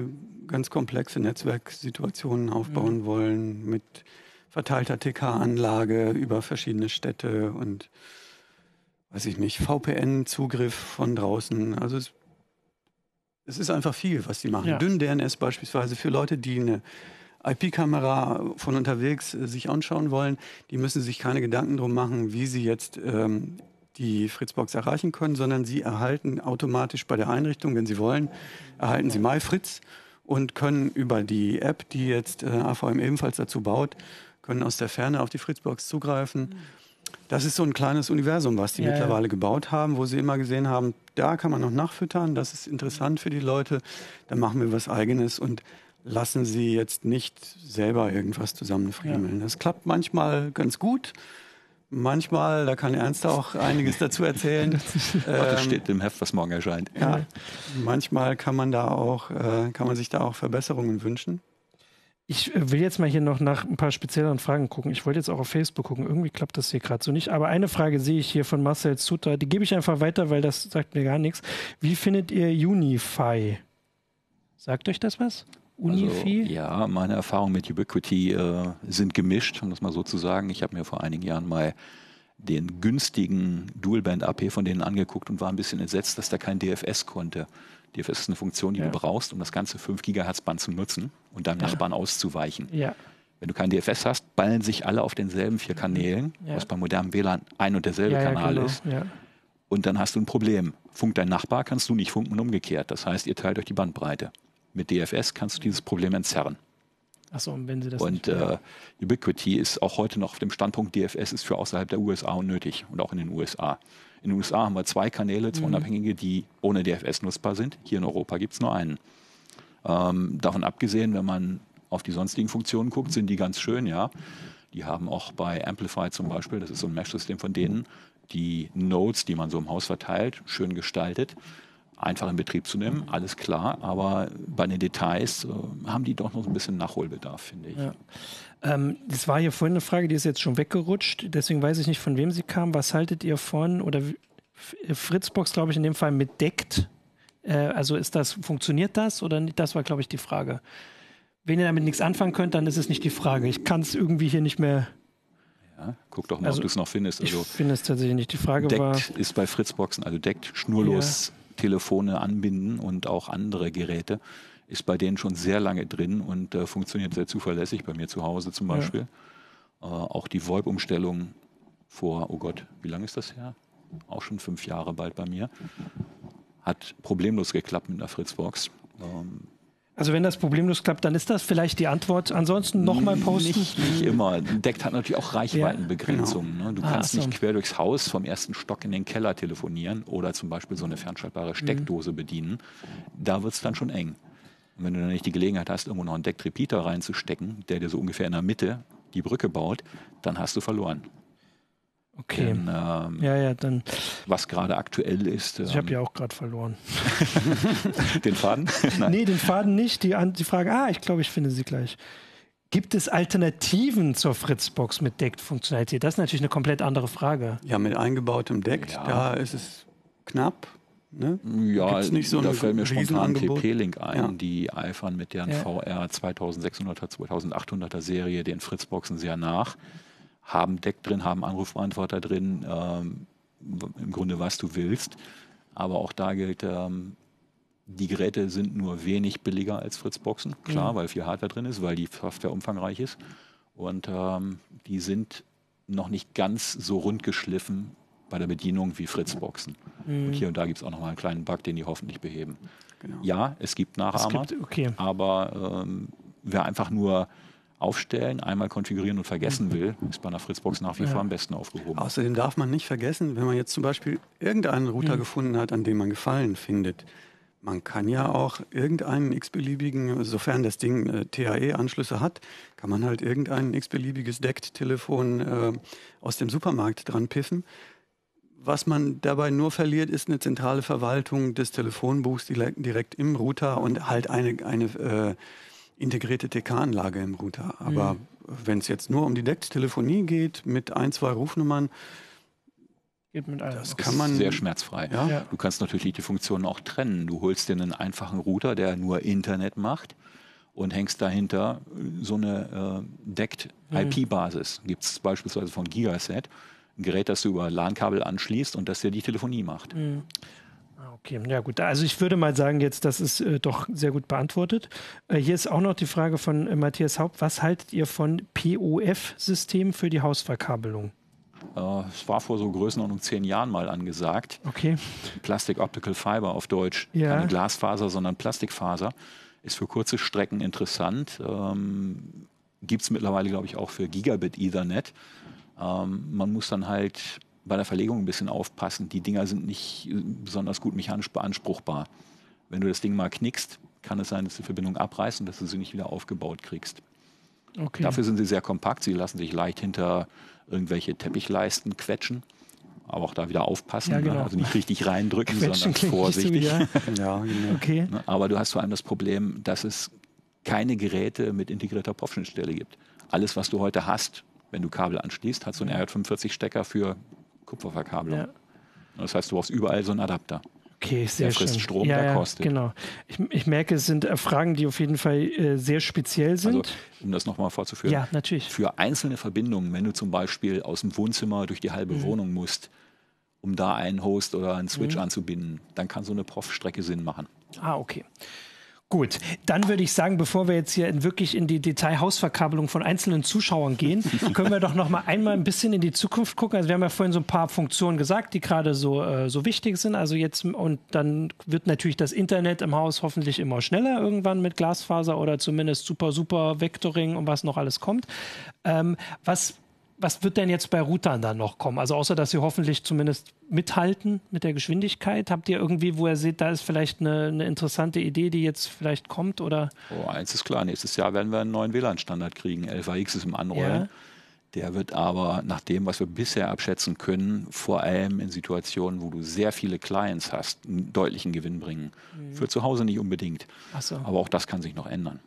ganz komplexe Netzwerksituationen aufbauen mhm. wollen mit verteilter TK-Anlage über verschiedene Städte und weiß ich nicht, VPN-Zugriff von draußen. Also es, es, ist einfach viel, was die machen. Ja. Dünn DNS beispielsweise für Leute, die eine IP-Kamera von unterwegs äh, sich anschauen wollen, die müssen sich keine Gedanken drum machen, wie sie jetzt ähm, die Fritzbox erreichen können, sondern sie erhalten automatisch bei der Einrichtung, wenn sie wollen, erhalten sie MyFritz und können über die App, die jetzt äh, AVM ebenfalls dazu baut, können aus der Ferne auf die Fritzbox zugreifen. Das ist so ein kleines Universum, was die ja, mittlerweile ja. gebaut haben, wo sie immer gesehen haben, da kann man noch nachfüttern, das ist interessant für die Leute, da machen wir was eigenes und lassen Sie jetzt nicht selber irgendwas zusammenfriemeln. Ja. Das klappt manchmal ganz gut. Manchmal, da kann Ernst auch einiges dazu erzählen. das steht im Heft, was morgen erscheint. Ja, manchmal kann man da auch, äh, kann man sich da auch Verbesserungen wünschen. Ich äh, will jetzt mal hier noch nach ein paar spezielleren Fragen gucken. Ich wollte jetzt auch auf Facebook gucken. Irgendwie klappt das hier gerade so nicht. Aber eine Frage sehe ich hier von Marcel Sutter. Die gebe ich einfach weiter, weil das sagt mir gar nichts. Wie findet ihr Unify? Sagt euch das was? Unifi? Also, ja, meine Erfahrungen mit Ubiquity äh, sind gemischt, um das mal so zu sagen. Ich habe mir vor einigen Jahren mal den günstigen Dualband AP von denen angeguckt und war ein bisschen entsetzt, dass der kein DFS konnte. DFS ist eine Funktion, die ja. du brauchst, um das ganze 5 GHz Band zu nutzen und deinem ja. Nachbarn auszuweichen. Ja. Wenn du kein DFS hast, ballen sich alle auf denselben vier Kanälen, was beim modernen WLAN ein und derselbe Kanal genau. ist. Und dann hast du ein Problem. Funkt dein Nachbar, kannst du nicht funken und umgekehrt. Das heißt, ihr teilt euch die Bandbreite. Mit DFS kannst du dieses Problem entzerren. Achso, und wenn sie das Und äh, Ubiquity ist auch heute noch auf dem Standpunkt, DFS ist für außerhalb der USA unnötig und auch in den USA. In den USA haben wir zwei Kanäle, zwei mhm. unabhängige, die ohne DFS nutzbar sind. Hier in Europa gibt es nur einen. Ähm, davon abgesehen, wenn man auf die sonstigen Funktionen guckt, sind die ganz schön, ja. Die haben auch bei Amplify zum Beispiel, das ist so ein Mesh-System von denen, die Nodes, die man so im Haus verteilt, schön gestaltet einfach in Betrieb zu nehmen, alles klar. Aber bei den Details äh, haben die doch noch ein bisschen Nachholbedarf, finde ich. Ja. Ähm, das war hier vorhin eine Frage, die ist jetzt schon weggerutscht. Deswegen weiß ich nicht, von wem sie kam. Was haltet ihr von, oder Fritzbox, glaube ich, in dem Fall mit deckt? Äh, also ist das, funktioniert das oder nicht? Das war, glaube ich, die Frage. Wenn ihr damit nichts anfangen könnt, dann ist es nicht die Frage. Ich kann es irgendwie hier nicht mehr ja, guck doch mal, also, ob du es noch findest. Also, ich finde es tatsächlich nicht. Die Frage deckt war. ist bei Fritzboxen, also deckt schnurlos ja. Telefone anbinden und auch andere Geräte, ist bei denen schon sehr lange drin und äh, funktioniert sehr zuverlässig, bei mir zu Hause zum Beispiel. Ja. Äh, auch die VoIP-Umstellung vor, oh Gott, wie lange ist das her? Auch schon fünf Jahre bald bei mir. Hat problemlos geklappt mit einer Fritzbox. Ähm, also wenn das problemlos klappt, dann ist das vielleicht die Antwort. Ansonsten nochmal posten. Nicht, nicht immer. Deckt hat natürlich auch Reichweitenbegrenzungen. Ja, genau. ne? Du ah, kannst so. nicht quer durchs Haus vom ersten Stock in den Keller telefonieren oder zum Beispiel so eine fernschaltbare Steckdose mhm. bedienen. Da wird es dann schon eng. Und wenn du dann nicht die Gelegenheit hast, irgendwo noch einen Deckt-Repeater reinzustecken, der dir so ungefähr in der Mitte die Brücke baut, dann hast du verloren. Okay. Denn, ähm, ja, ja, dann. Was gerade aktuell ist. Ähm, ich habe ja auch gerade verloren. den Faden? Nein. Nee, den Faden nicht. Die, die Frage, ah, ich glaube, ich finde sie gleich. Gibt es Alternativen zur Fritzbox mit Deck-Funktionalität? Das ist natürlich eine komplett andere Frage. Ja, mit eingebautem Deck, ja. da ist es knapp. Ne? Ja, nicht so da fällt mir spontan TP-Link ein, ja. die eifern mit deren ja. VR 2600er, 2800er Serie den Fritzboxen sehr nach haben Deck drin, haben Anrufbeantworter drin, ähm, im Grunde was du willst. Aber auch da gilt, ähm, die Geräte sind nur wenig billiger als Fritzboxen, klar, mhm. weil viel Hardware drin ist, weil die Software umfangreich ist. Und ähm, die sind noch nicht ganz so rund geschliffen bei der Bedienung wie Fritzboxen. Mhm. Und hier und da gibt es auch noch mal einen kleinen Bug, den die hoffentlich beheben. Genau. Ja, es gibt Nachahmer, es gibt, okay. aber ähm, wer einfach nur aufstellen, einmal konfigurieren und vergessen will, ist bei einer Fritzbox nach wie ja. vor am besten aufgehoben. Außerdem darf man nicht vergessen, wenn man jetzt zum Beispiel irgendeinen Router mhm. gefunden hat, an dem man Gefallen findet, man kann ja auch irgendeinen x-beliebigen, sofern das Ding äh, TAE-Anschlüsse hat, kann man halt irgendein x-beliebiges Deckt-Telefon äh, aus dem Supermarkt dran piffen. Was man dabei nur verliert, ist eine zentrale Verwaltung des Telefonbuchs direkt, direkt im Router und halt eine, eine äh, integrierte TK-Anlage im Router. Aber mhm. wenn es jetzt nur um die Decktelefonie geht, mit ein, zwei Rufnummern, Geht mit allem. Das kann man sehr schmerzfrei. Ja? Ja. Du kannst natürlich die Funktionen auch trennen. Du holst dir einen einfachen Router, der nur Internet macht und hängst dahinter so eine äh, deckt mhm. IP-Basis. Gibt es beispielsweise von Gigaset ein Gerät, das du über LAN-Kabel anschließt und das dir die Telefonie macht. Mhm. Okay, ja gut. Also ich würde mal sagen, jetzt, das ist äh, doch sehr gut beantwortet. Äh, hier ist auch noch die Frage von äh, Matthias Haupt. Was haltet ihr von POF-Systemen für die Hausverkabelung? Äh, es war vor so Größenordnung zehn Jahren mal angesagt. Okay. Plastic Optical Fiber auf Deutsch. Ja. Keine Glasfaser, sondern Plastikfaser. Ist für kurze Strecken interessant. Ähm, Gibt es mittlerweile, glaube ich, auch für Gigabit Ethernet. Ähm, man muss dann halt bei der Verlegung ein bisschen aufpassen. Die Dinger sind nicht äh, besonders gut mechanisch beanspruchbar. Wenn du das Ding mal knickst, kann es sein, dass die Verbindung abreißt und dass du sie nicht wieder aufgebaut kriegst. Okay. Dafür sind sie sehr kompakt. Sie lassen sich leicht hinter irgendwelche Teppichleisten quetschen. Aber auch da wieder aufpassen. Ja, ne? genau. Also nicht richtig reindrücken, Quetschen sondern vorsichtig. ja, genau. okay. Ne? Aber du hast vor allem das Problem, dass es keine Geräte mit integrierter Popschnittstelle gibt. Alles, was du heute hast, wenn du Kabel anschließt, hat so einen RJ45-Stecker für Kupferverkabelung. Ja. Das heißt, du brauchst überall so einen Adapter. Okay, sehr der frisst schön. Strom, ja, der kostet. Genau. Ich, ich, merke, es sind äh, Fragen, die auf jeden Fall äh, sehr speziell sind. Also, um das nochmal vorzuführen. Ja, natürlich. Für einzelne Verbindungen, wenn du zum Beispiel aus dem Wohnzimmer durch die halbe mhm. Wohnung musst, um da einen Host oder einen Switch mhm. anzubinden, dann kann so eine Prof-Strecke Sinn machen. Ah, okay. Gut, dann würde ich sagen, bevor wir jetzt hier in wirklich in die Detailhausverkabelung von einzelnen Zuschauern gehen, können wir doch noch mal einmal ein bisschen in die Zukunft gucken. Also wir haben ja vorhin so ein paar Funktionen gesagt, die gerade so, äh, so wichtig sind. Also jetzt und dann wird natürlich das Internet im Haus hoffentlich immer schneller irgendwann mit Glasfaser oder zumindest super, super Vectoring und was noch alles kommt. Ähm, was was wird denn jetzt bei Routern dann noch kommen? Also außer, dass sie hoffentlich zumindest mithalten mit der Geschwindigkeit. Habt ihr irgendwie, wo ihr seht, da ist vielleicht eine, eine interessante Idee, die jetzt vielleicht kommt? Oder? Oh, eins ist klar, nächstes Jahr werden wir einen neuen WLAN-Standard kriegen. LVX ist im Anrollen. Ja. Der wird aber nach dem, was wir bisher abschätzen können, vor allem in Situationen, wo du sehr viele Clients hast, einen deutlichen Gewinn bringen. Mhm. Für zu Hause nicht unbedingt. So. Aber auch das kann sich noch ändern.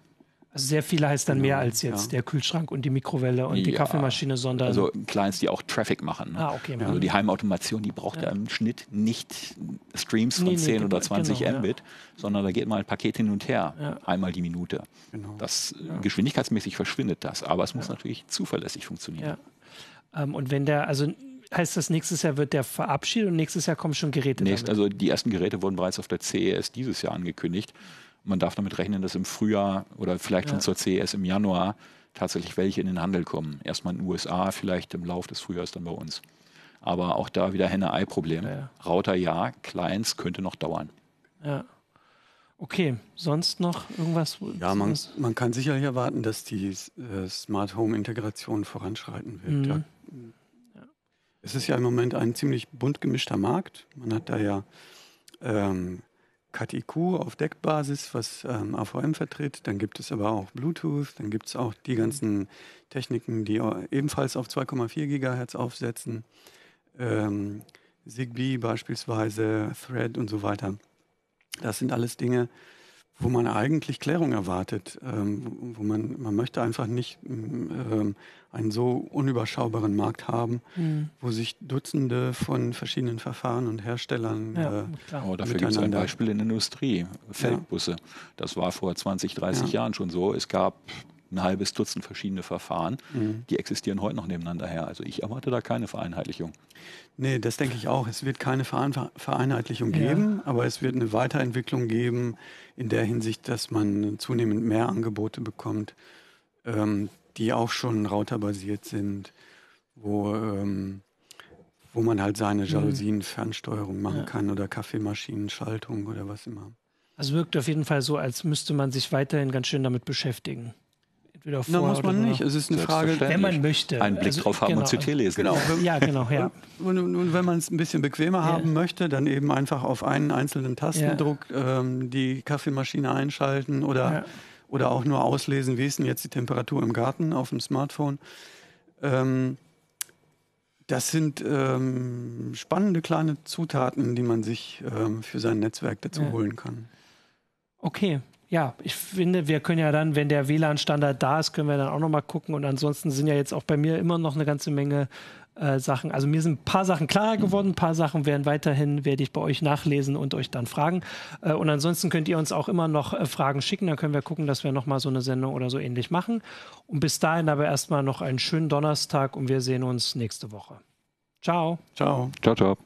Also sehr viele heißt dann mehr als jetzt ja. der Kühlschrank und die Mikrowelle und die Kaffeemaschine, sondern. Also Clients, die auch Traffic machen. Ne? Ah, okay. Also die Heimautomation, die braucht ja, im Schnitt nicht Streams von nee, 10 nee, oder 20 genau, Mbit, sondern da geht mal ein Paket hin und her, einmal die Minute. Genau. Das, Geschwindigkeitsmäßig verschwindet das, aber es muss natürlich zuverlässig funktionieren. Ähm, und wenn der, also heißt das, nächstes Jahr wird der verabschiedet und nächstes Jahr kommen schon Geräte Nächst, Also die ersten Geräte wurden bereits auf der CES dieses Jahr angekündigt man darf damit rechnen, dass im Frühjahr oder vielleicht schon zur CES im Januar tatsächlich welche in den Handel kommen. Erstmal in den USA, vielleicht im Laufe des Frühjahrs dann bei uns. Aber auch da wieder Henne-Ei-Problem. Ja, ja. Router ja, Clients könnte noch dauern. Ja. Okay, sonst noch irgendwas? Ja, man, man kann sicherlich erwarten, dass die äh, Smart Home-Integration voranschreiten wird. Mhm. Ja. Es ist ja im Moment ein ziemlich bunt gemischter Markt. Man hat da ja ähm, CAT-IQ auf Deckbasis, was ähm, AVM vertritt. Dann gibt es aber auch Bluetooth. Dann gibt es auch die ganzen Techniken, die ebenfalls auf 2,4 Gigahertz aufsetzen. Ähm, Zigbee beispielsweise, Thread und so weiter. Das sind alles Dinge, wo man eigentlich Klärung erwartet, ähm, wo man, man möchte einfach nicht ähm, einen so unüberschaubaren Markt haben, mhm. wo sich Dutzende von verschiedenen Verfahren und Herstellern ja, äh, oh, Dafür gibt es ein Beispiel in der Industrie, Feldbusse. Ja. Das war vor 20, 30 ja. Jahren schon so. Es gab ein halbes Dutzend verschiedene Verfahren. Mhm. Die existieren heute noch nebeneinander her. Also ich erwarte da keine Vereinheitlichung. Nee, das denke ich auch. Es wird keine Vereinheitlichung geben, ja. aber es wird eine Weiterentwicklung geben in der Hinsicht, dass man zunehmend mehr Angebote bekommt, ähm, die auch schon routerbasiert sind, wo, ähm, wo man halt seine mhm. Jalousien-Fernsteuerung machen ja. kann oder Kaffeemaschinenschaltung oder was immer. Also wirkt auf jeden Fall so, als müsste man sich weiterhin ganz schön damit beschäftigen entweder vor Na, muss man nicht. Es ist eine Frage, wenn man möchte. Einen Blick also, drauf haben genau. und CT lesen. Genau. ja, genau. Ja. Und, und wenn man es ein bisschen bequemer ja. haben möchte, dann eben einfach auf einen einzelnen Tastendruck ja. ähm, die Kaffeemaschine einschalten oder, ja. oder auch nur auslesen, wie ist denn jetzt die Temperatur im Garten auf dem Smartphone. Ähm, das sind ähm, spannende kleine Zutaten, die man sich ähm, für sein Netzwerk dazu holen kann. Okay, ja, ich finde, wir können ja dann, wenn der WLAN-Standard da ist, können wir dann auch nochmal gucken. Und ansonsten sind ja jetzt auch bei mir immer noch eine ganze Menge äh, Sachen. Also mir sind ein paar Sachen klarer geworden, ein paar Sachen werden weiterhin, werde ich bei euch nachlesen und euch dann fragen. Äh, und ansonsten könnt ihr uns auch immer noch äh, Fragen schicken. Dann können wir gucken, dass wir nochmal so eine Sendung oder so ähnlich machen. Und bis dahin aber erstmal noch einen schönen Donnerstag und wir sehen uns nächste Woche. Ciao. Ciao. Ciao, ciao.